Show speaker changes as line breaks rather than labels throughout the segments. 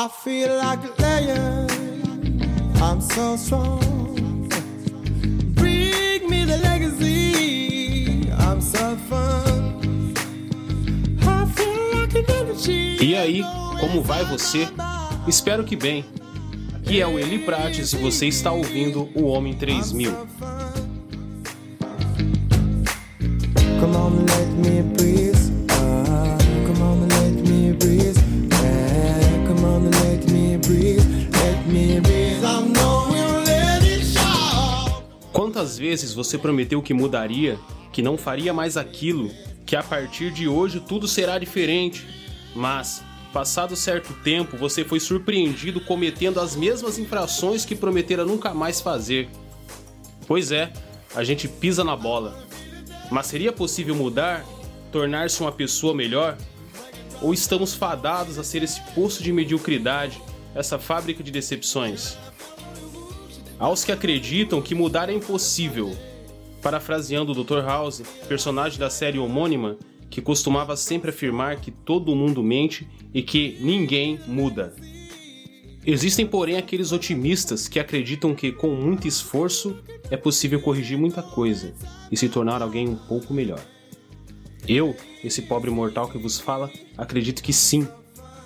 I feel like a lion. I'm so strong. Bring me the legacy. I'm so fun. I feel like an energy.
E aí, como vai você? Espero que bem. Aqui é o Eli Prates e você está ouvindo o Homem 3000.
Come on, let me breathe.
Quantas vezes você prometeu que mudaria, que não faria mais aquilo, que a partir de hoje tudo será diferente, mas passado certo tempo você foi surpreendido cometendo as mesmas infrações que prometera nunca mais fazer? Pois é, a gente pisa na bola. Mas seria possível mudar, tornar-se uma pessoa melhor? Ou estamos fadados a ser esse poço de mediocridade, essa fábrica de decepções? Aos que acreditam que mudar é impossível, parafraseando o Dr. House, personagem da série homônima, que costumava sempre afirmar que todo mundo mente e que ninguém muda. Existem, porém, aqueles otimistas que acreditam que, com muito esforço, é possível corrigir muita coisa e se tornar alguém um pouco melhor. Eu, esse pobre mortal que vos fala, acredito que sim,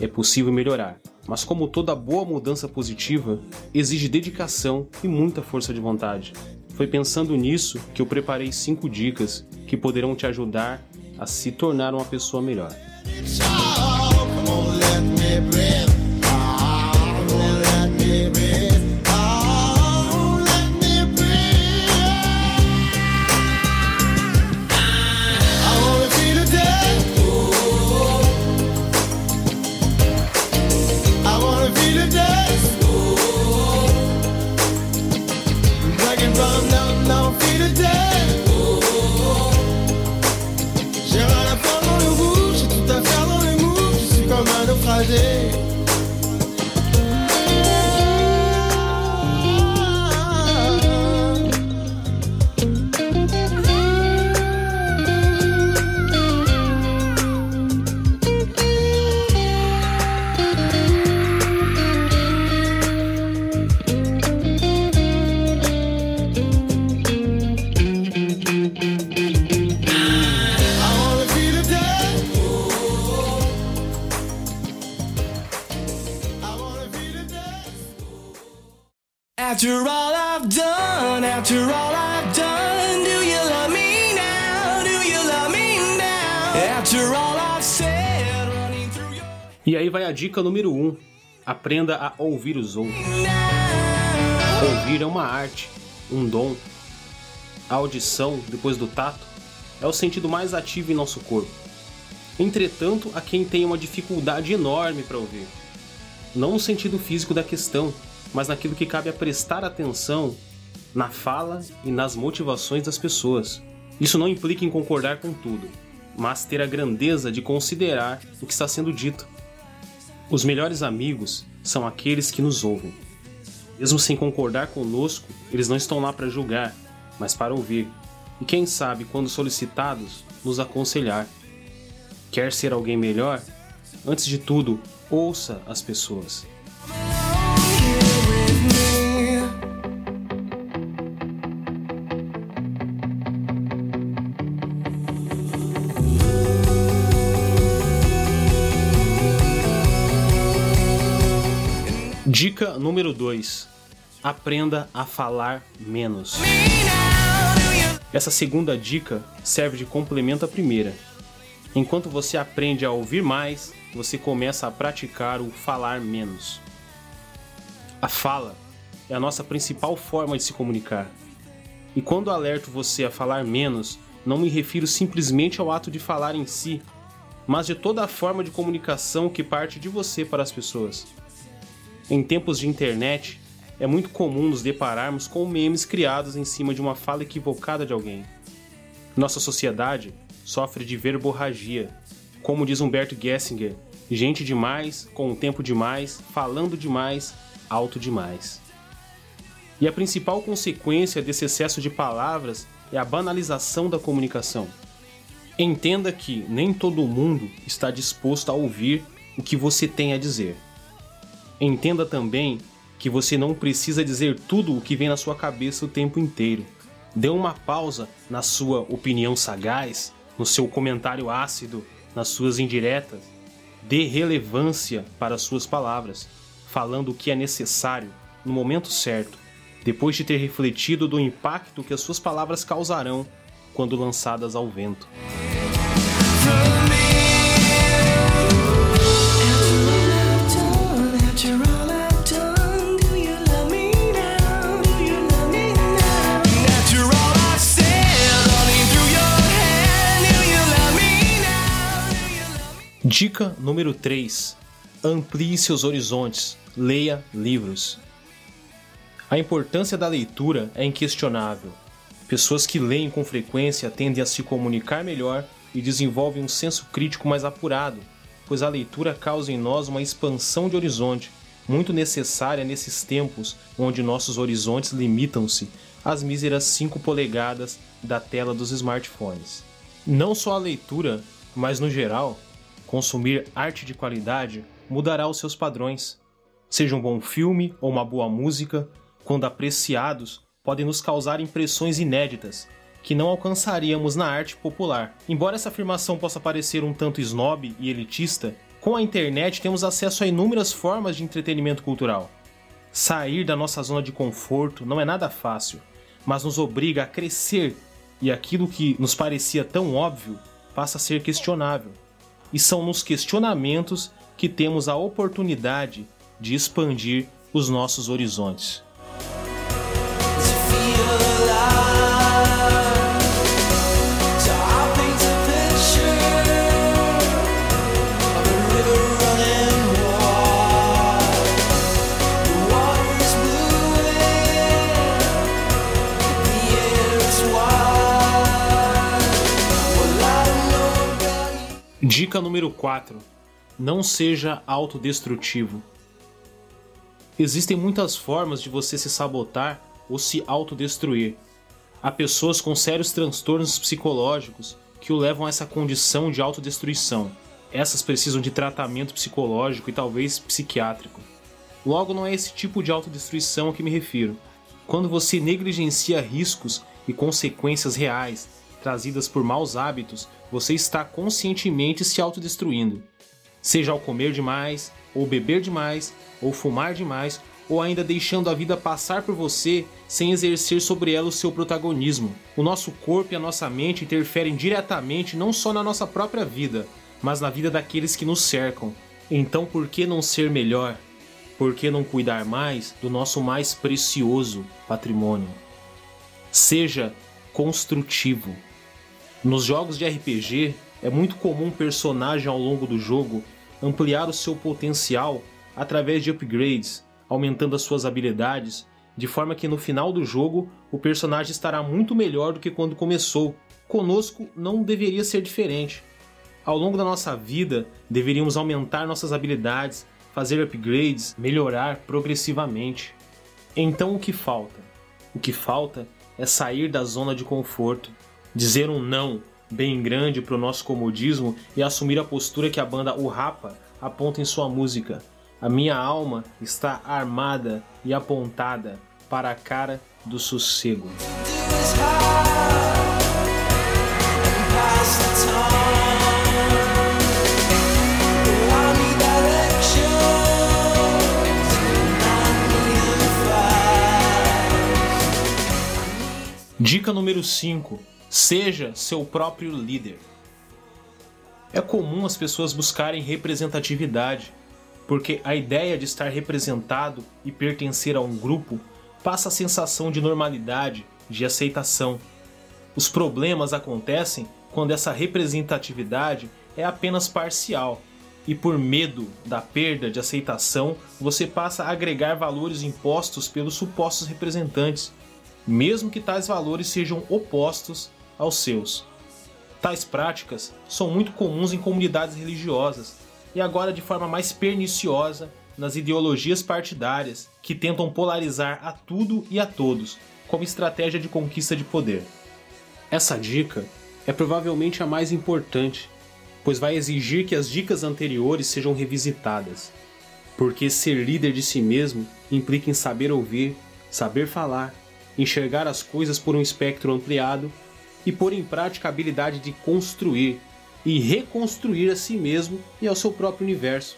é possível melhorar, mas como toda boa mudança positiva, exige dedicação e muita força de vontade. Foi pensando nisso que eu preparei cinco dicas que poderão te ajudar a se tornar uma pessoa melhor.
Come on, let me breathe. by day After all I've done, after all I've done, do you love me now? Do you love me now? After all I've said, running through your
E aí vai a dica número 1. Um. Aprenda a ouvir os outros. Ouvir é uma arte, um dom. A audição, depois do tato, é o sentido mais ativo em nosso corpo. Entretanto, há quem tenha uma dificuldade enorme para ouvir. Não no sentido físico da questão, mas naquilo que cabe a prestar atenção na fala e nas motivações das pessoas. Isso não implica em concordar com tudo, mas ter a grandeza de considerar o que está sendo dito. Os melhores amigos são aqueles que nos ouvem. Mesmo sem concordar conosco, eles não estão lá para julgar, mas para ouvir. E quem sabe, quando solicitados, nos aconselhar. Quer ser alguém melhor? Antes de tudo, ouça as pessoas. Dica número 2: Aprenda a falar menos. Essa segunda dica serve de complemento à primeira. Enquanto você aprende a ouvir mais, você começa a praticar o falar menos. A fala é a nossa principal forma de se comunicar. E quando alerto você a falar menos, não me refiro simplesmente ao ato de falar em si, mas de toda a forma de comunicação que parte de você para as pessoas. Em tempos de internet, é muito comum nos depararmos com memes criados em cima de uma fala equivocada de alguém. Nossa sociedade sofre de verborragia. Como diz Humberto Gessinger, gente demais, com o tempo demais, falando demais, alto demais. E a principal consequência desse excesso de palavras é a banalização da comunicação. Entenda que nem todo mundo está disposto a ouvir o que você tem a dizer. Entenda também que você não precisa dizer tudo o que vem na sua cabeça o tempo inteiro. Dê uma pausa na sua opinião sagaz, no seu comentário ácido, nas suas indiretas. Dê relevância para as suas palavras, falando o que é necessário no momento certo, depois de ter refletido do impacto que as suas palavras causarão quando lançadas ao vento. Dica número 3: Amplie seus horizontes, leia livros. A importância da leitura é inquestionável. Pessoas que leem com frequência tendem a se comunicar melhor e desenvolvem um senso crítico mais apurado, pois a leitura causa em nós uma expansão de horizonte, muito necessária nesses tempos onde nossos horizontes limitam-se às míseras 5 polegadas da tela dos smartphones. Não só a leitura, mas no geral, Consumir arte de qualidade mudará os seus padrões. Seja um bom filme ou uma boa música, quando apreciados, podem nos causar impressões inéditas que não alcançaríamos na arte popular. Embora essa afirmação possa parecer um tanto snob e elitista, com a internet temos acesso a inúmeras formas de entretenimento cultural. Sair da nossa zona de conforto não é nada fácil, mas nos obriga a crescer e aquilo que nos parecia tão óbvio passa a ser questionável e são nos questionamentos que temos a oportunidade de expandir os nossos horizontes. Dica número 4: Não seja autodestrutivo. Existem muitas formas de você se sabotar ou se autodestruir. Há pessoas com sérios transtornos psicológicos que o levam a essa condição de autodestruição. Essas precisam de tratamento psicológico e talvez psiquiátrico. Logo, não é esse tipo de autodestruição a que me refiro. Quando você negligencia riscos e consequências reais trazidas por maus hábitos, você está conscientemente se autodestruindo. Seja ao comer demais, ou beber demais, ou fumar demais, ou ainda deixando a vida passar por você sem exercer sobre ela o seu protagonismo. O nosso corpo e a nossa mente interferem diretamente não só na nossa própria vida, mas na vida daqueles que nos cercam. Então, por que não ser melhor? Por que não cuidar mais do nosso mais precioso patrimônio? Seja construtivo. Nos jogos de RPG, é muito comum um personagem ao longo do jogo ampliar o seu potencial através de upgrades, aumentando as suas habilidades, de forma que no final do jogo o personagem estará muito melhor do que quando começou. Conosco não deveria ser diferente. Ao longo da nossa vida, deveríamos aumentar nossas habilidades, fazer upgrades, melhorar progressivamente. Então o que falta? O que falta é sair da zona de conforto dizer um não bem grande para o nosso comodismo e assumir a postura que a banda O Rapa aponta em sua música. A minha alma está armada e apontada para a cara do sossego. Dica número 5 Seja seu próprio líder. É comum as pessoas buscarem representatividade, porque a ideia de estar representado e pertencer a um grupo passa a sensação de normalidade, de aceitação. Os problemas acontecem quando essa representatividade é apenas parcial e por medo da perda de aceitação, você passa a agregar valores impostos pelos supostos representantes, mesmo que tais valores sejam opostos aos seus. Tais práticas são muito comuns em comunidades religiosas e agora de forma mais perniciosa nas ideologias partidárias que tentam polarizar a tudo e a todos como estratégia de conquista de poder. Essa dica é provavelmente a mais importante, pois vai exigir que as dicas anteriores sejam revisitadas. Porque ser líder de si mesmo implica em saber ouvir, saber falar, enxergar as coisas por um espectro ampliado e pôr em prática a habilidade de construir e reconstruir a si mesmo e ao seu próprio universo.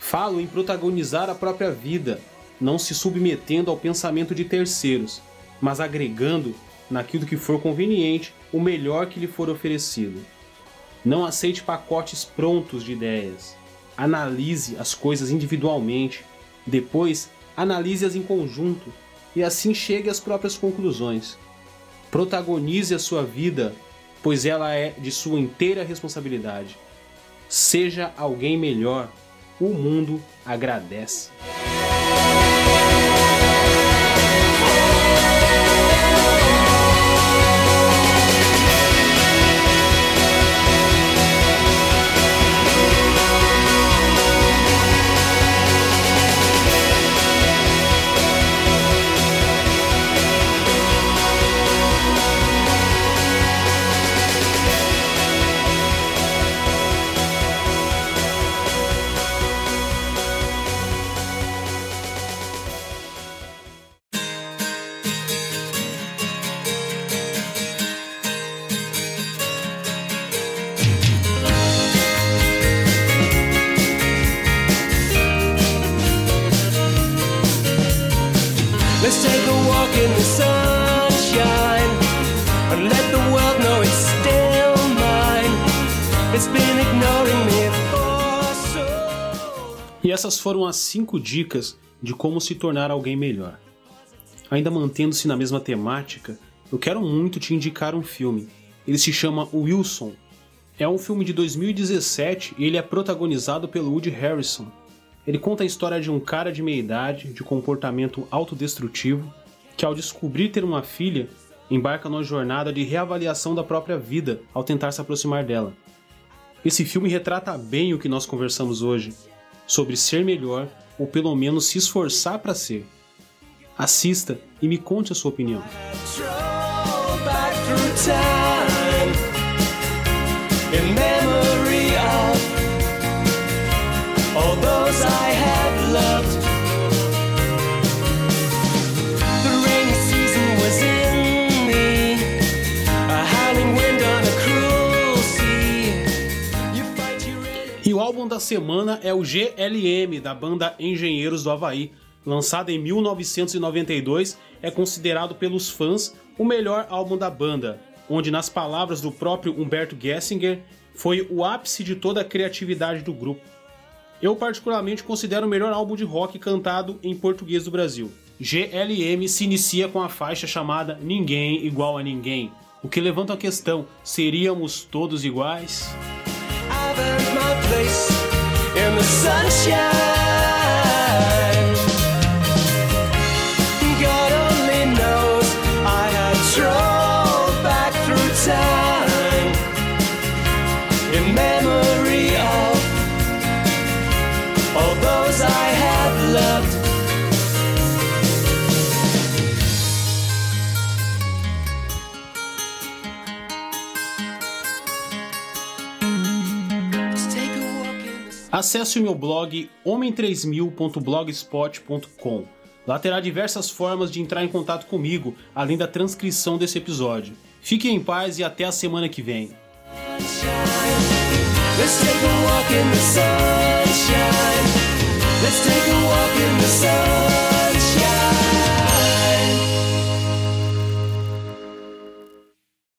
Falo em protagonizar a própria vida, não se submetendo ao pensamento de terceiros, mas agregando, naquilo que for conveniente, o melhor que lhe for oferecido. Não aceite pacotes prontos de ideias. Analise as coisas individualmente, depois analise-as em conjunto e assim chegue às próprias conclusões. Protagonize a sua vida, pois ela é de sua inteira responsabilidade. Seja alguém melhor, o mundo agradece.
Take a walk in the sunshine and let the world know it's still mine. It's been ignoring me for so
E essas foram as 5 dicas de como se tornar alguém melhor. Ainda mantendo-se na mesma temática, eu quero muito te indicar um filme. Ele se chama Wilson. É um filme de 2017 e ele é protagonizado pelo Woody Harrison. Ele conta a história de um cara de meia idade, de comportamento autodestrutivo, que ao descobrir ter uma filha, embarca numa jornada de reavaliação da própria vida ao tentar se aproximar dela. Esse filme retrata bem o que nós conversamos hoje, sobre ser melhor ou pelo menos se esforçar para ser. Assista e me conte a sua opinião.
Stroll back
álbum da semana é o GLM, da banda Engenheiros do Havaí. Lançado em 1992, é considerado pelos fãs o melhor álbum da banda, onde, nas palavras do próprio Humberto Gessinger, foi o ápice de toda a criatividade do grupo. Eu, particularmente, considero o melhor álbum de rock cantado em português do Brasil. GLM se inicia com a faixa chamada Ninguém Igual a Ninguém, o que levanta a questão: seríamos todos iguais?
Sunshine.
Acesse o meu blog homem3000.blogspot.com. Lá terá diversas formas de entrar em contato comigo, além da transcrição desse episódio. Fiquem em paz e até a semana que vem.
Let's